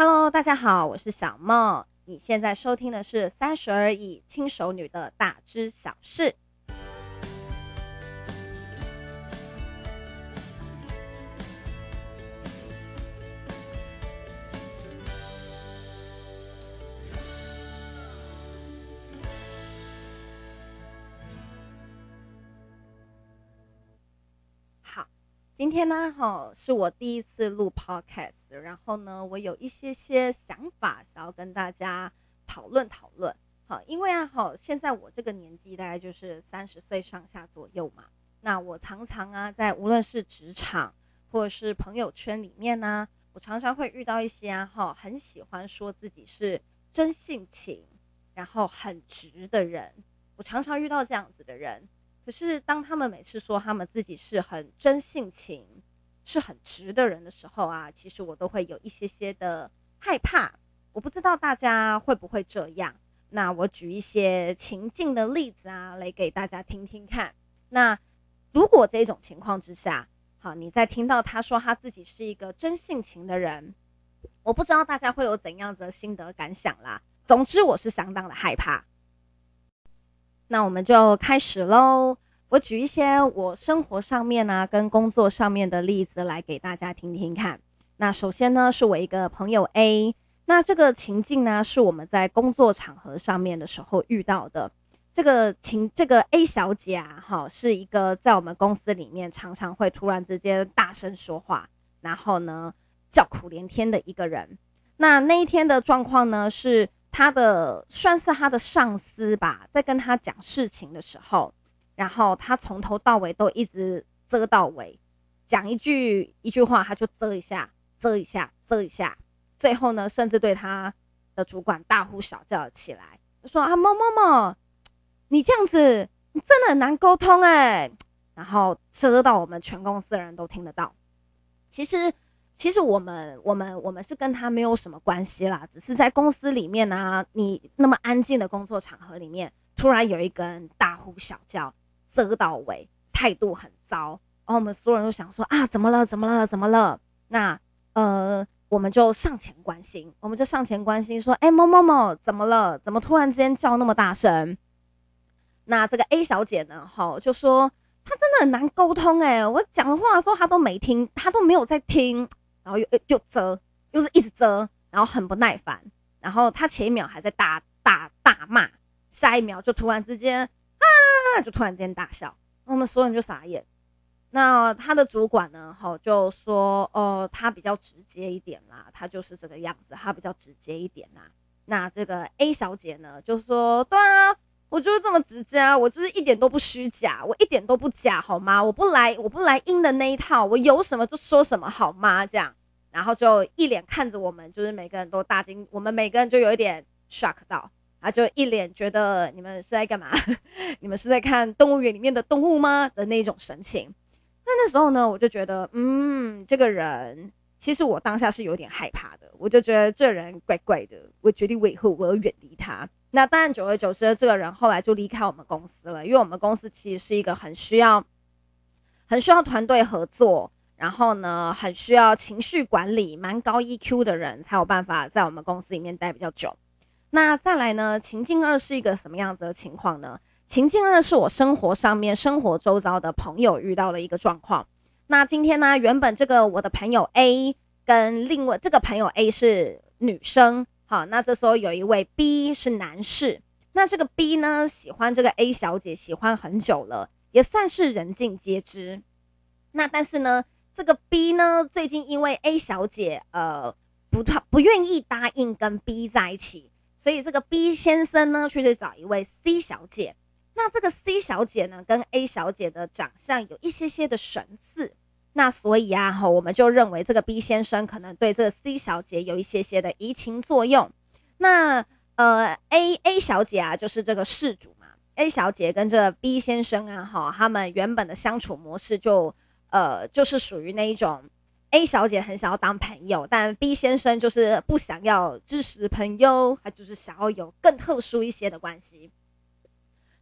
Hello，大家好，我是小梦。你现在收听的是《三十而已》轻熟女的大知小事。好今天呢，哈，是我第一次录 podcast，然后呢，我有一些些想法想要跟大家讨论讨论。好，因为啊，好，现在我这个年纪大概就是三十岁上下左右嘛。那我常常啊，在无论是职场或者是朋友圈里面呢、我常常会遇到一些啊，哈，很喜欢说自己是真性情，然后很直的人。我常常遇到这样子的人。可是，当他们每次说他们自己是很真性情、是很直的人的时候啊，其实我都会有一些些的害怕。我不知道大家会不会这样。那我举一些情境的例子啊，来给大家听听看。那如果这种情况之下，好，你在听到他说他自己是一个真性情的人，我不知道大家会有怎样子的心得感想啦。总之，我是相当的害怕。那我们就开始喽。我举一些我生活上面啊，跟工作上面的例子来给大家听听看。那首先呢，是我一个朋友 A。那这个情境呢，是我们在工作场合上面的时候遇到的。这个情，这个 A 小姐啊，哈，是一个在我们公司里面常常会突然之间大声说话，然后呢叫苦连天的一个人。那那一天的状况呢，是。他的算是他的上司吧，在跟他讲事情的时候，然后他从头到尾都一直遮到尾，讲一句一句话他就遮一下，遮一下，遮一下，最后呢，甚至对他的主管大呼小叫起来，说啊，某某某，你这样子，你真的很难沟通哎，然后遮到我们全公司的人都听得到，其实。其实我们我们我们是跟他没有什么关系啦，只是在公司里面呢、啊，你那么安静的工作场合里面，突然有一个人大呼小叫，遮到尾，态度很糟，然后我们所有人都想说啊，怎么了？怎么了？怎么了？那呃，我们就上前关心，我们就上前关心说，哎，某某某，怎么了？怎么突然之间叫那么大声？那这个 A 小姐呢，好，就说她真的很难沟通、欸，哎，我讲的话的时候她都没听，她都没有在听。然后又又遮，又是一直遮，然后很不耐烦。然后她前一秒还在大大大骂，下一秒就突然之间啊，就突然间大笑。我们所有人就傻眼。那他的主管呢，吼就说，哦，他比较直接一点啦，他就是这个样子，他比较直接一点啦。那这个 A 小姐呢，就说，对啊，我就是这么直接啊，我就是一点都不虚假，我一点都不假，好吗？我不来，我不来阴的那一套，我有什么就说什么，好吗？这样。然后就一脸看着我们，就是每个人都大惊，我们每个人就有一点 shock 到，他，就一脸觉得你们是在干嘛？你们是在看动物园里面的动物吗？的那种神情。那那时候呢，我就觉得，嗯，这个人其实我当下是有点害怕的，我就觉得这人怪怪的，我决定我以后我要远离他。那当然，久而久之，这个人后来就离开我们公司了，因为我们公司其实是一个很需要、很需要团队合作。然后呢，很需要情绪管理、蛮高 EQ 的人才有办法在我们公司里面待比较久。那再来呢，情境二是一个什么样子的情况呢？情境二是我生活上面、生活周遭的朋友遇到的一个状况。那今天呢，原本这个我的朋友 A 跟另外这个朋友 A 是女生，好，那这时候有一位 B 是男士。那这个 B 呢，喜欢这个 A 小姐，喜欢很久了，也算是人尽皆知。那但是呢，这个 B 呢，最近因为 A 小姐呃不他不愿意答应跟 B 在一起，所以这个 B 先生呢，去去找一位 C 小姐。那这个 C 小姐呢，跟 A 小姐的长相有一些些的神似，那所以啊，哈，我们就认为这个 B 先生可能对这个 C 小姐有一些些的移情作用。那呃，A A 小姐啊，就是这个事主嘛，A 小姐跟这 B 先生啊，哈，他们原本的相处模式就。呃，就是属于那一种，A 小姐很想要当朋友，但 B 先生就是不想要支持朋友，他就是想要有更特殊一些的关系。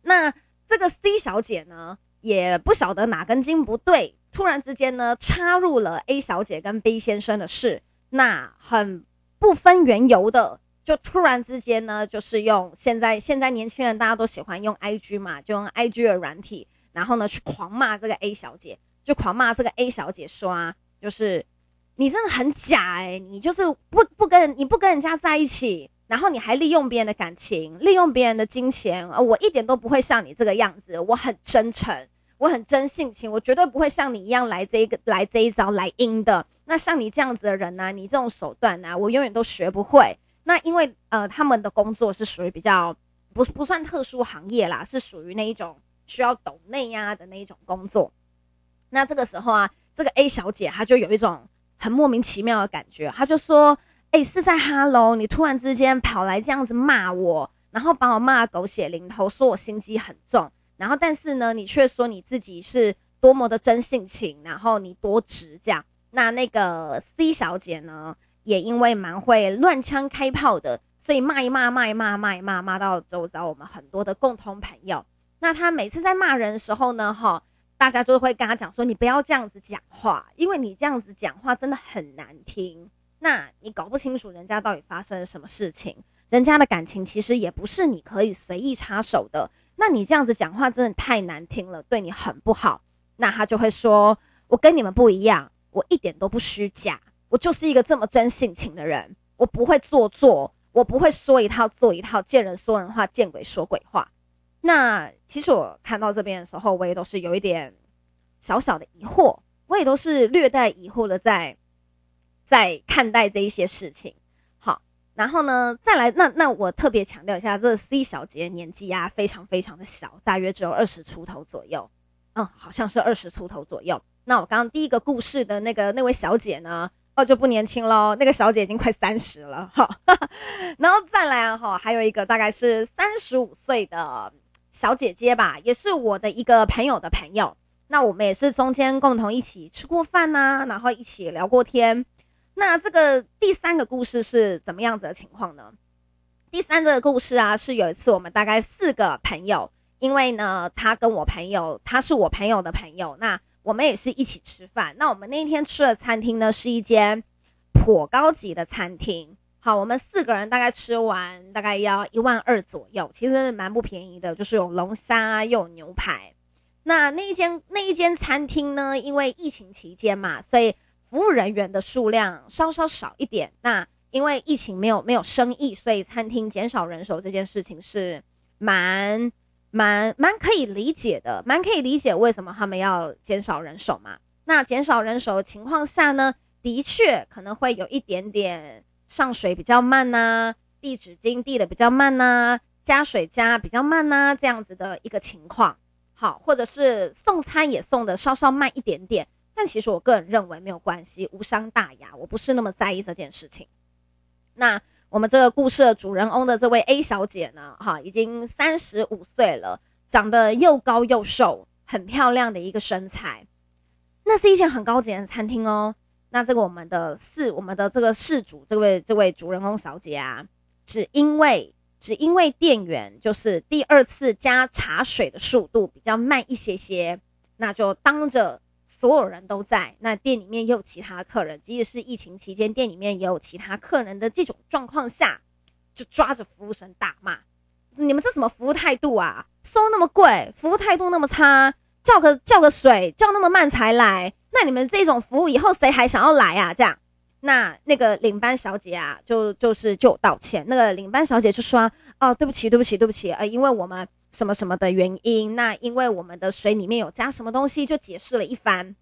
那这个 C 小姐呢，也不晓得哪根筋不对，突然之间呢，插入了 A 小姐跟 B 先生的事，那很不分缘由的，就突然之间呢，就是用现在现在年轻人大家都喜欢用 IG 嘛，就用 IG 的软体，然后呢去狂骂这个 A 小姐，就狂骂这个 A 小姐说啊，就是你真的很假哎、你就是不不跟你不跟人家在一起，然后你还利用别人的感情，利用别人的金钱，我一点都不会像你这个样子，我很真诚。我很真性情，我绝对不会像你一样来这一个来这一招来阴的。那像你这样子的人呢、你这种手段呢、我永远都学不会。那因为呃，他们的工作是属于比较不不算特殊行业啦，是属于那一种需要抖内呀的那一种工作。那这个时候啊，这个 A 小姐她就有一种很莫名其妙的感觉，她就说：“哎、是在哈喽，你突然之间跑来这样子骂我，然后把我骂狗血淋头，说我心机很重。”然后，但是呢，你却说你自己是多么的真性情，然后你多直这样。那那个 C 小姐呢，也因为蛮会乱枪开炮的，所以骂一骂，骂一骂，骂一骂，骂到周遭我们很多的共同朋友。那她每次在骂人的时候呢，哈，大家就会跟他讲说：“你不要这样子讲话，因为你这样子讲话真的很难听。那你搞不清楚人家到底发生了什么事情，人家的感情其实也不是你可以随意插手的。”那你这样子讲话真的太难听了，对你很不好。那他就会说：“我跟你们不一样，我一点都不虚假，我就是一个这么真性情的人，我不会做作，我不会说一套做一套，见人说人话，见鬼说鬼话。”那其实我看到这边的时候，我也都是有一点小小的疑惑，我也都是略带疑惑的在在看待这一些事情。好然后呢，再来，那那我特别强调一下，这 C 小姐年纪啊，非常非常的小，大约只有二十出头左右，嗯，好像是二十出头左右。那我刚刚第一个故事的那个那位小姐呢，哦，就不年轻喽，那个小姐已经快三十了，哈。然后再来啊，哈，还有一个大概是三十五岁的小姐姐吧，也是我的一个朋友的朋友。那我们也是中间共同一起吃过饭呐、然后一起聊过天。那这个第三个故事是怎么样子的情况呢？第三个故事啊，是有一次我们大概四个朋友，因为呢，他跟我朋友，他是我朋友的朋友，那我们也是一起吃饭。那我们那一天吃的餐厅呢，是一间颇高级的餐厅。好，我们四个人大概吃完，大概要一万二左右，其实蛮不便宜的，就是有龙虾又有牛排。那那一间那一间餐厅呢，因为疫情期间嘛，所以。服务人员的数量稍稍少一点，那因为疫情没有没有生意，所以餐厅减少人手这件事情是蛮蛮蛮可以理解的，蛮可以理解为什么他们要减少人手嘛。那减少人手的情况下呢，的确可能会有一点点上水比较慢呐、啊，递纸巾递的比较慢呐、加水加比较慢呐、啊，这样子的一个情况。好，或者是送餐也送得稍稍慢一点点。但其实我个人认为没有关系，无伤大雅，我不是那么在意这件事情。那我们这个故事的主人翁的这位 A 小姐呢，哈，已经三十五岁了，长得又高又瘦，很漂亮的一个身材。那是一间很高级的餐厅哦。那这个我们的事，我们的这个事主，这位这位主人公小姐啊，只因为只因为店员就是第二次加茶水的速度比较慢一些些，那就当着。所有人都在，那店里面也有其他客人，即使是疫情期间，店里面也有其他客人的这种状况下，就抓着服务生大骂：“你们这什么服务态度啊？收那么贵，服务态度那么差，叫个叫个水叫那么慢才来，那你们这种服务以后谁还想要来啊？”这样，那那个领班小姐啊，就就是就道歉。那个领班小姐就说：“哦，对不起，对不起，对不起，呃，因为我们。”什么什么的原因？那因为我们的水里面有加什么东西，就解释了一番。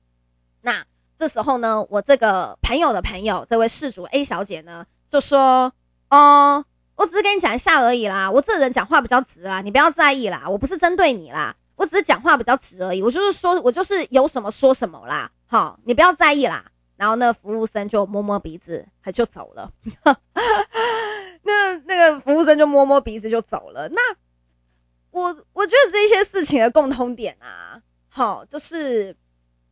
那这时候呢，我这个朋友的朋友，这位事主 A 小姐呢，就说：“哦，我只是跟你讲一下而已啦，我这人讲话比较直啦，你不要在意啦，我不是针对你啦，我只是讲话比较直而已，我就是说我就是有什么说什么啦，好，你不要在意啦。”然后那服务生就摸摸鼻子，他就走了。那那个服务生就摸摸鼻子就走了。那。我我觉得这些事情的共通点啊，好，就是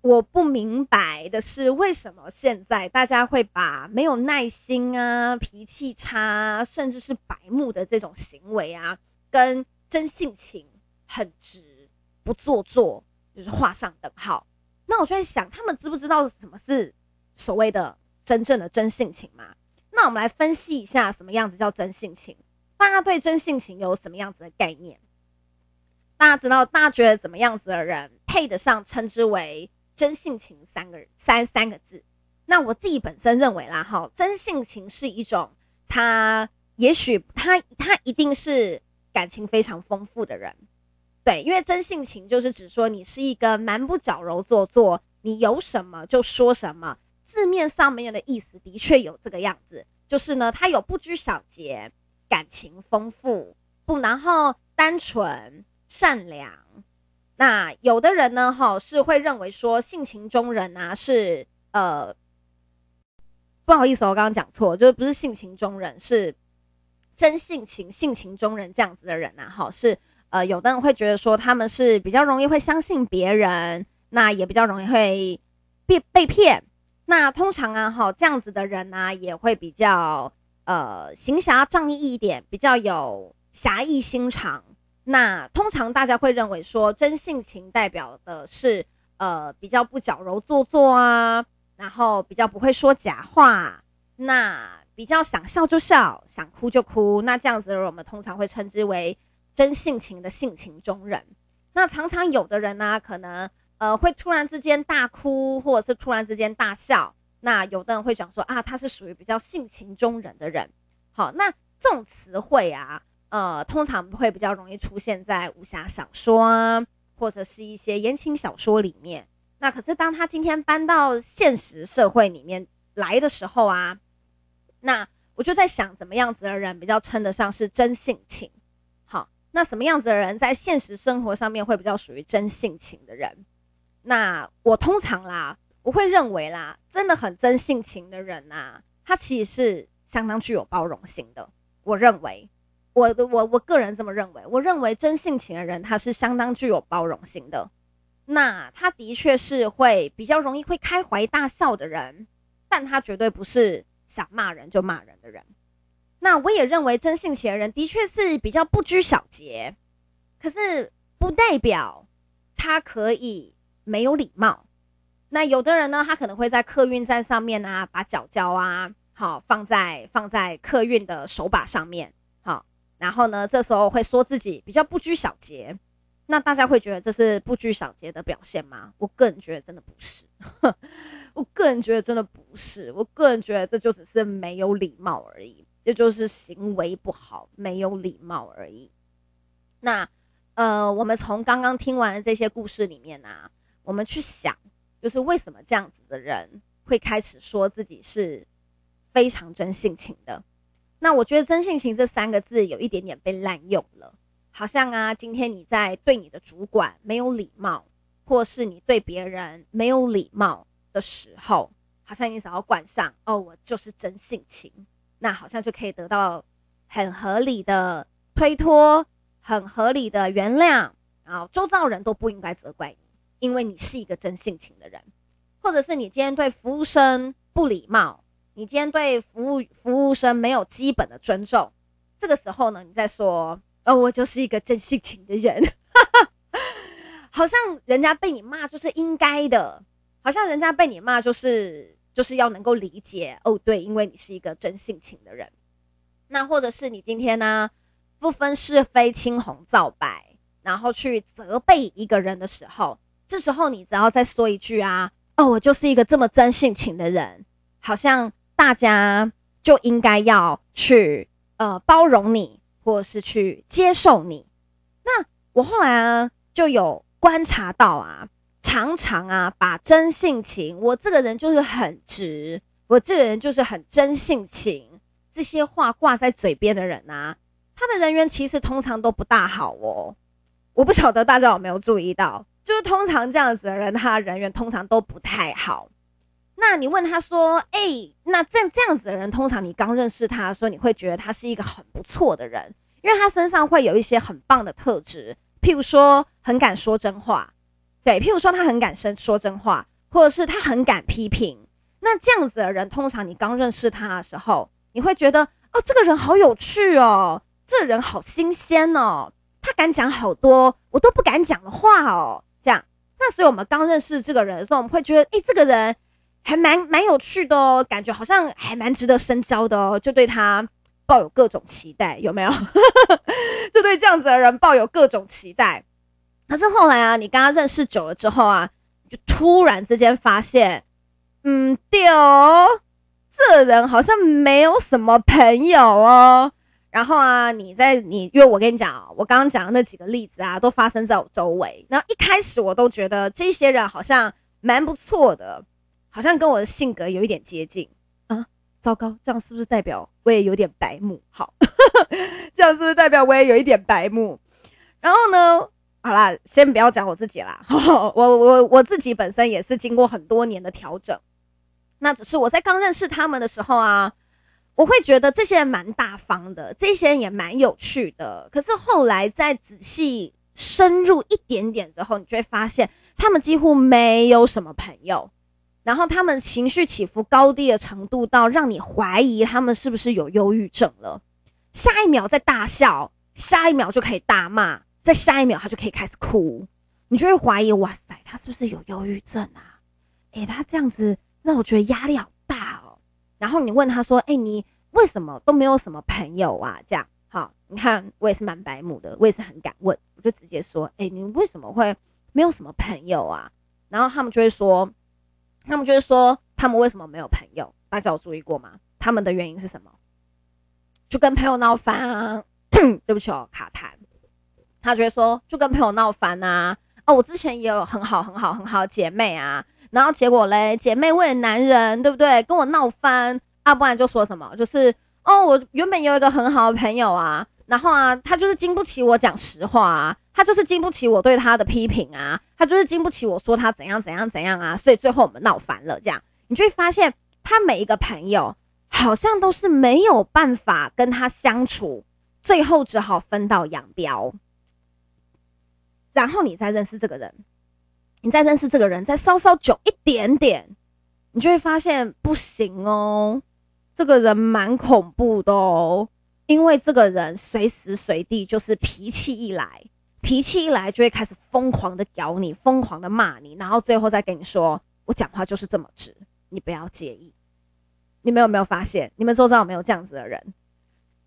我不明白的是，为什么现在大家会把没有耐心啊、脾气差，甚至是白目的这种行为啊，跟真性情、很直、不做作，就是画上等号。那我就在想，他们知不知道什么是所谓的真正的真性情嘛？那我们来分析一下什么样子叫真性情。大家对真性情有什么样子的概念？大家知道，大家觉得怎么样子的人配得上称之为真性情三个三三个字？那我自己本身认为啦，哈，真性情是一种他也许他他一定是感情非常丰富的人，对，因为真性情就是指说你是一个蛮不矫揉做作，你有什么就说什么，字面上面的意思的确有这个样子，就是呢，他有不拘小节。感情丰富，不，然后单纯善良。那有的人呢，哈，是会认为说性情中人啊，是呃，不好意思，我刚刚讲错，就是不是性情中人，是真性情、性情中人这样子的人啊，哈，是呃，有的人会觉得说他们是比较容易会相信别人，那也比较容易会被被骗。那通常啊，哈，这样子的人呢、啊，也会比较。呃，行侠仗义一点，比较有侠义心肠。那通常大家会认为说，真性情代表的是呃比较不矫揉做作啊，然后比较不会说假话，那比较想笑就笑，想哭就哭。那这样子的人，我们通常会称之为真性情的性情中人。那常常有的人呢、可能呃会突然之间大哭，或者是突然之间大笑。那有的人会讲说啊，他是属于比较性情中人的人。好，那这种词汇啊，呃，通常会比较容易出现在武侠小说啊，或者是一些言情小说里面。那可是当他今天搬到现实社会里面来的时候啊，那我就在想，怎么样子的人比较称得上是真性情？那什么样子的人在现实生活上面会比较属于真性情的人？那我通常啦。我会认为啦，真的很真性情的人呐、啊，他其实是相当具有包容心的。我认为，我的我我个人这么认为。我认为真性情的人，他是相当具有包容心的。那他的确是会比较容易会开怀大笑的人，但他绝对不是想骂人就骂人的人。那我也认为真性情的人的确是比较不拘小节，可是不代表他可以没有礼貌。那有的人呢，他可能会在客运站上面啊，把脚脚啊，好放在放在客运的手把上面，好，然后呢，这时候会说自己比较不拘小节。那大家会觉得这是不拘小节的表现吗？我个人觉得真的不是，我个人觉得真的不是，我个人觉得这就只是没有礼貌而已，这就是行为不好，没有礼貌而已。那呃，我们从刚刚听完这些故事里面啊，我们去想。就是为什么这样子的人会开始说自己是非常真性情的？那我觉得“真性情”这三个字有一点点被滥用了，好像啊，今天你在对你的主管没有礼貌，或是你对别人没有礼貌的时候，好像你只要冠上“哦，我就是真性情”，那好像就可以得到很合理的推脱，很合理的原谅，然后周遭人都不应该责怪你。因为你是一个真性情的人，或者是你今天对服务生不礼貌，你今天对服务服务生没有基本的尊重，这个时候呢，你再说，哦，我就是一个真性情的人，好像人家被你骂就是应该的，好像人家被你骂就是就是要能够理解，哦，对，因为你是一个真性情的人，那或者是你今天呢，不分是非青红皂白，然后去责备一个人的时候。这时候你只要再说一句啊，哦，我就是一个这么真性情的人，好像大家就应该要去呃包容你，或是去接受你。那我后来啊就有观察到啊，常常啊把真性情，我这个人就是很直，我这个人就是很真性情，这些话挂在嘴边的人啊，他的人缘其实通常都不大好哦。我不晓得大家有没有注意到。就是通常这样子的人，他人缘通常都不太好。那你问他说：“哎、那这样这样子的人，通常你刚认识他的时候，你会觉得他是一个很不错的人，因为他身上会有一些很棒的特质，譬如说很敢说真话，对，譬如说他很敢说说真话，或者是他很敢批评。那这样子的人，通常你刚认识他的时候，你会觉得哦，这个人好有趣哦，这人好新鲜哦，他敢讲好多我都不敢讲的话哦。”这样，那所以我们刚认识这个人的时候，我们会觉得，哎，这个人还蛮蛮有趣的哦，感觉好像还蛮值得深交的哦，就对他抱有各种期待，有没有？就对这样子的人抱有各种期待。可是后来啊，你跟他认识久了之后啊，就突然之间发现，嗯，对哦，这人好像没有什么朋友哦。然后啊，你在你，因为我跟你讲，我刚刚讲的那几个例子啊，都发生在我周围。然后一开始我都觉得这些人好像蛮不错的，好像跟我的性格有一点接近啊。糟糕，这样是不是代表我也有点白目？好，这样是不是代表我也有一点白目？然后呢？好啦，先不要讲我自己啦，我我我自己本身也是经过很多年的调整，那只是我在刚认识他们的时候啊，我会觉得这些人蛮大方的，这些人也蛮有趣的。可是后来再仔细深入一点点之后，你就会发现他们几乎没有什么朋友，然后他们情绪起伏高低的程度到让你怀疑他们是不是有忧郁症了。下一秒在大笑，下一秒就可以大骂。在下一秒，他就可以开始哭，你就会怀疑：哇塞，他是不是有忧郁症啊？诶、他这样子让我觉得压力好大哦。然后你问他说：“诶、你为什么都没有什么朋友啊？”这样，好，你看我也是蛮白目的，我也是很敢问，我就直接说：“诶、你为什么会没有什么朋友啊？”然后他们就会说：“他们就会说，他们为什么没有朋友？大家有注意过吗？他们的原因是什么？就跟朋友闹翻啊！对不起哦，卡痰。”他就会说，就跟朋友闹翻啊！哦，我之前也有很好很好很好的姐妹啊，然后结果嘞，姐妹为了男人，对不对？跟我闹翻啊，不然就说什么，就是哦，我原本有一个很好的朋友啊，然后啊，他就是经不起我讲实话啊，他就是经不起我对他的批评啊，他就是经不起我说他怎样怎样怎样啊，所以最后我们闹翻了。这样，你就会发现，他每一个朋友好像都是没有办法跟他相处，最后只好分道扬镳。然后你再认识这个人，你再认识这个人，再稍稍久一点点，你就会发现不行哦，这个人蛮恐怖的哦，因为这个人随时随地就是脾气一来，脾气一来就会开始疯狂的咬你，疯狂的骂你，然后最后再跟你说，我讲话就是这么直，你不要介意。你们有没有发现？你们周遭有没有这样子的人？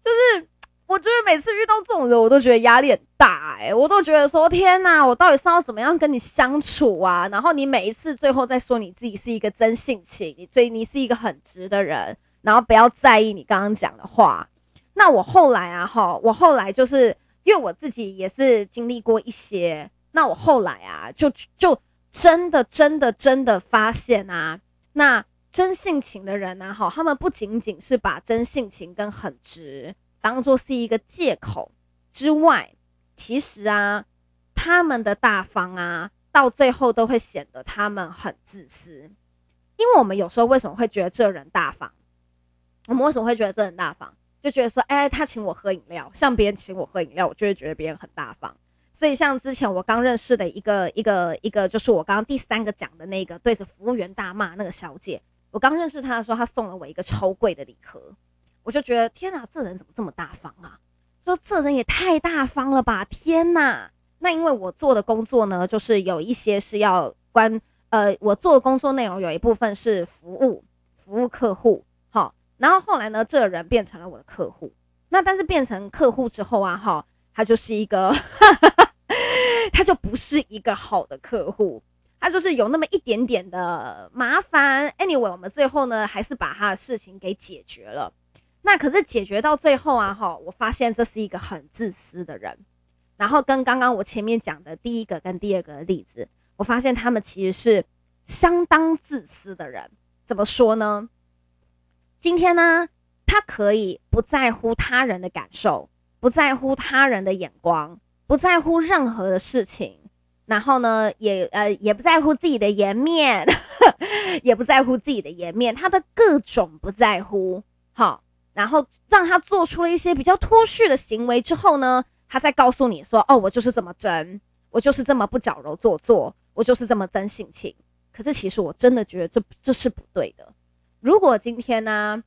就是。我觉得每次遇到这种人，我都觉得压力很大哎、我都觉得说天哪，我到底是要怎么样跟你相处啊？然后你每一次最后再说你自己是一个真性情，你所以你是一个很直的人，然后不要在意你刚刚讲的话。那我后来啊，哈，我后来就是因为我自己也是经历过一些，那我后来啊，就就真的真的真的发现啊，那真性情的人呢，哈，他们不仅仅是把真性情跟很直。当做是一个借口之外，其实啊，他们的大方啊，到最后都会显得他们很自私。因为我们有时候为什么会觉得这人大方？我们为什么会觉得这人大方？就觉得说，哎，他请我喝饮料，像别人请我喝饮料，我就会觉得别人很大方。所以，像之前我刚认识的一个一个一个，就是我刚刚第三个讲的那个对着服务员大骂那个小姐，我刚认识她的时候，她送了我一个超贵的礼盒。我就觉得天哪，这人怎么这么大方啊？说这人也太大方了吧！天哪，那因为我做的工作呢，就是有一些是要关呃，我做的工作内容有一部分是服务，服务客户。好，然后后来呢，这人变成了我的客户。那但是变成客户之后啊，哈，他就是一个，他就不是一个好的客户，他就是有那么一点点的麻烦。Anyway，我们最后呢，还是把他的事情给解决了。那可是解决到最后啊，哈，我发现这是一个很自私的人，然后跟刚刚我前面讲的第一个跟第二个例子，我发现他们其实是相当自私的人。怎么说呢？今天呢，他可以不在乎他人的感受，不在乎他人的眼光，不在乎任何的事情，然后呢，也呃也不在乎自己的颜面，也不在乎自己的颜面，他的各种不在乎，好。然后让他做出了一些比较脱序的行为之后呢，他再告诉你说：“哦，我就是这么真，我就是这么不矫揉做作，我就是这么真性情。”可是其实我真的觉得这这是不对的。如果今天呢，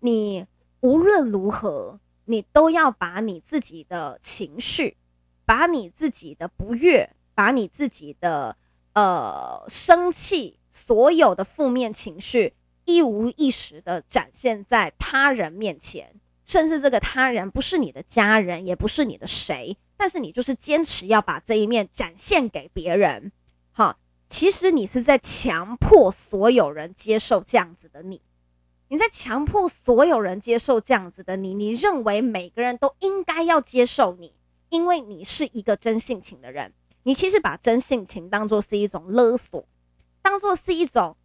你无论如何，你都要把你自己的情绪，把你自己的不悦，把你自己的呃生气所有的负面情绪一五一十的展现在他人面前，甚至这个他人不是你的家人，也不是你的谁，但是你就是坚持要把这一面展现给别人。哈，其实你是在强迫所有人接受这样子的你，你在强迫所有人接受这样子的你，你认为每个人都应该要接受你，因为你是一个真性情的人。你其实把真性情当作是一种勒索，当作是一种，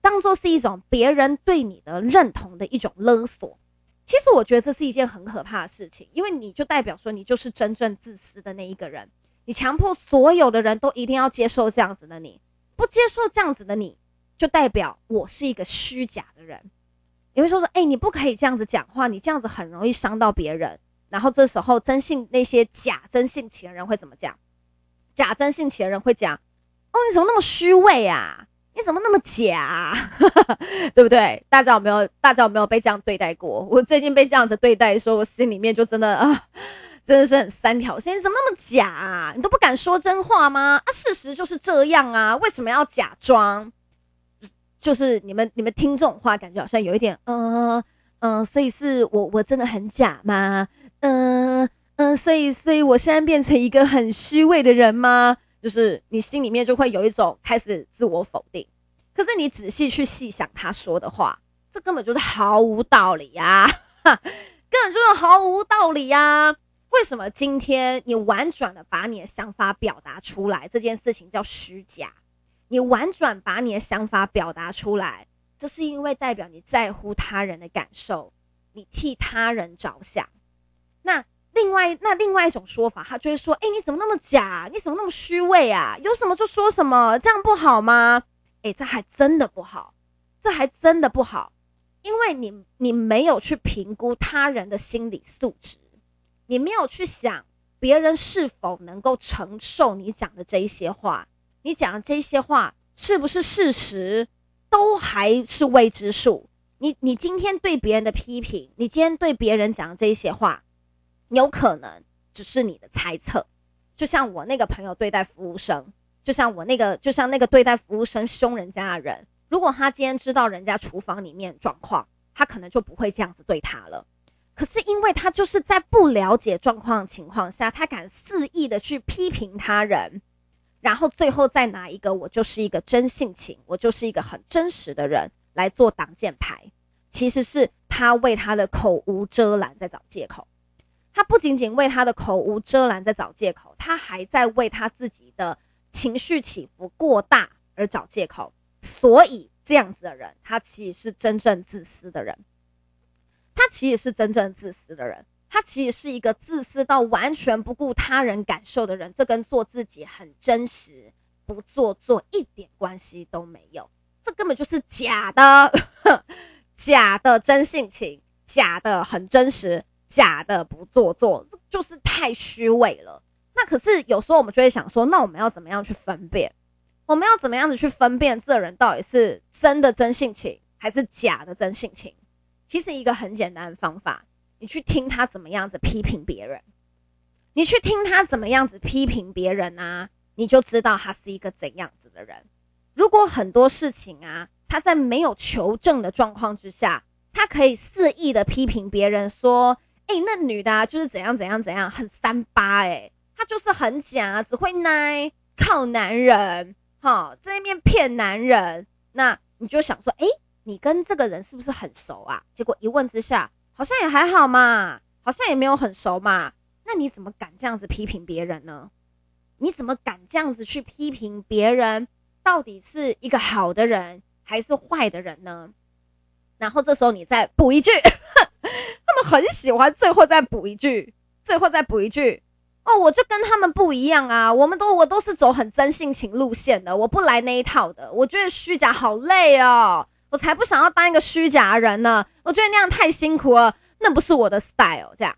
当做是一种别人对你的认同的一种勒索。其实我觉得这是一件很可怕的事情，因为你就代表说你就是真正自私的那一个人。你强迫所有的人都一定要接受这样子的你，不接受这样子的你，就代表我是一个虚假的人。你会说说，哎，你不可以这样子讲话，你这样子很容易伤到别人。然后这时候真性那些假真性情的人会怎么讲？假真性情的人会讲：“哦，你怎么那么虚伪啊？你怎么那么假？对不对？大家有没有？大家有没有被这样对待过？我最近被这样子对待的时候，我心里面就真的 啊，真的是很三条线。你怎么那么假？你都不敢说真话吗？啊，事实就是这样啊，为什么要假装？就是你们你们听这种话，感觉好像有一点，嗯、嗯、所以是我我真的很假吗？嗯、”嗯，所以，所以我现在变成一个很虚伪的人吗？就是你心里面就会有一种开始自我否定。可是你仔细去细想他说的话，这根本就是毫无道理呀，根本就是毫无道理呀。为什么今天你婉转的把你的想法表达出来，这件事情叫虚假？你婉转把你的想法表达出来，这是因为代表你在乎他人的感受，你替他人着想。那。另外，那另外一种说法，他就会说：“哎，你怎么那么假？你怎么那么虚伪啊？有什么就说什么，这样不好吗？”哎，这还真的不好，这还真的不好，因为你你没有去评估他人的心理素质，你没有去想别人是否能够承受你讲的这一些话，你讲的这些话是不是事实，都还是未知数。你你今天对别人的批评，你今天对别人讲的这一些话。有可能只是你的猜测，就像我那个朋友对待服务生，就像我那个，就像那个对待服务生凶人家的人，如果他今天知道人家厨房里面状况，他可能就不会这样子对他了。可是因为他就是在不了解状况情况下，他敢肆意的去批评他人，然后最后再拿一个我就是一个真性情，我就是一个很真实的人来做挡箭牌，其实是他为他的口无遮拦在找借口。他不仅仅为他的口无遮拦在找借口，他还在为他自己的情绪起伏过大而找借口。所以这样子的人，他其实是真正自私的人。他其实是真正自私的人，他其实是一个自私到完全不顾他人感受的人。这跟做自己很真实、不做作一点关系都没有。这根本就是假的，假的真性情，假的很真实。假的不做作，就是太虚伪了。那可是有时候我们就会想说，那我们要怎么样去分辨？我们要怎么样子去分辨这人到底是真的真性情，还是假的真性情？其实一个很简单的方法，你去听他怎么样子批评别人，你去听他怎么样子批评别人啊，你就知道他是一个怎样子的人。如果很多事情啊，他在没有求证的状况之下，他可以肆意的批评别人说。哎、那女的，就是怎样怎样怎样，很三八哎、她就是很假，只会奶靠男人，哈，在那边骗男人。那你就想说，哎、你跟这个人是不是很熟啊？结果一问之下，好像也还好嘛，好像也没有很熟嘛。那你怎么敢这样子批评别人呢？你怎么敢这样子去批评别人？到底是一个好的人还是坏的人呢？然后这时候你再补一句。他们很喜欢最后再补一句，最后再补一句哦，我就跟他们不一样啊，我们都我都是走很真性情路线的，我不来那一套的。我觉得虚假好累哦，我才不想要当一个虚假人呢。我觉得那样太辛苦了，那不是我的 style。这样，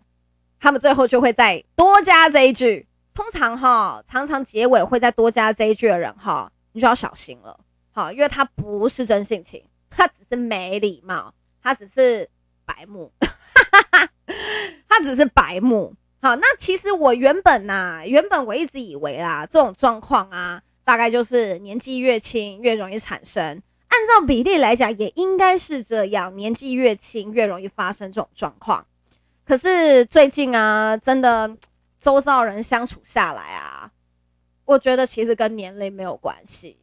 他们最后就会再多加这一句。通常哈，常常结尾会再多加这一句的人哈，你就要小心了。好，因为他不是真性情，他只是没礼貌，他只是。白目，他只是白目。好，那其实我原本呐、啊，原本我一直以为啦，这种状况啊，大概就是年纪越轻越容易产生。按照比例来讲，也应该是这样，年纪越轻越容易发生这种状况。可是最近啊，真的周遭人相处下来啊，我觉得其实跟年龄没有关系。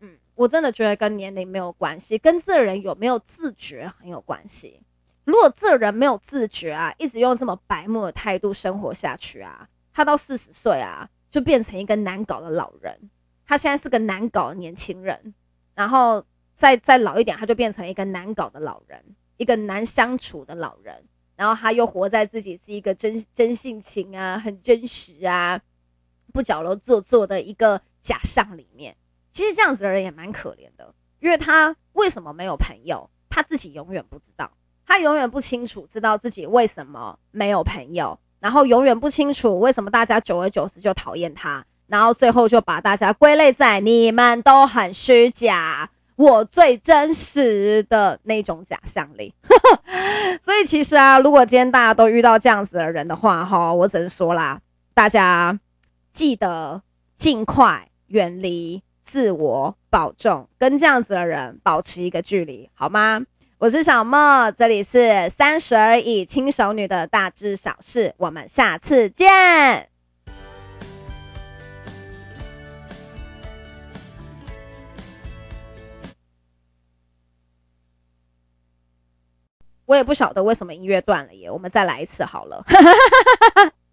嗯，我真的觉得跟年龄没有关系，跟这人有没有自觉很有关系。如果这人没有自觉啊，一直用这么白目的态度生活下去啊，他到四十岁啊，就变成一个难搞的老人。他现在是个难搞的年轻人，然后再再老一点，他就变成一个难搞的老人，一个难相处的老人。然后他又活在自己是一个真真性情啊，很真实啊，不矫揉做作的一个假象里面。其实这样子的人也蛮可怜的，因为他为什么没有朋友，他自己永远不知道，他永远不清楚知道自己为什么没有朋友，然后永远不清楚为什么大家久而久之就讨厌他，然后最后就把大家归类在你们都很虚假。我最真实的那种假象里，所以其实啊，如果今天大家都遇到这样子的人的话，哈，我只能说啦，大家记得尽快远离，自我保重，跟这样子的人保持一个距离，好吗？我是小莫，这里是三十而已，轻熟女的大知小事，我们下次见。我也不晓得为什么音乐断了耶，我们再来一次好了。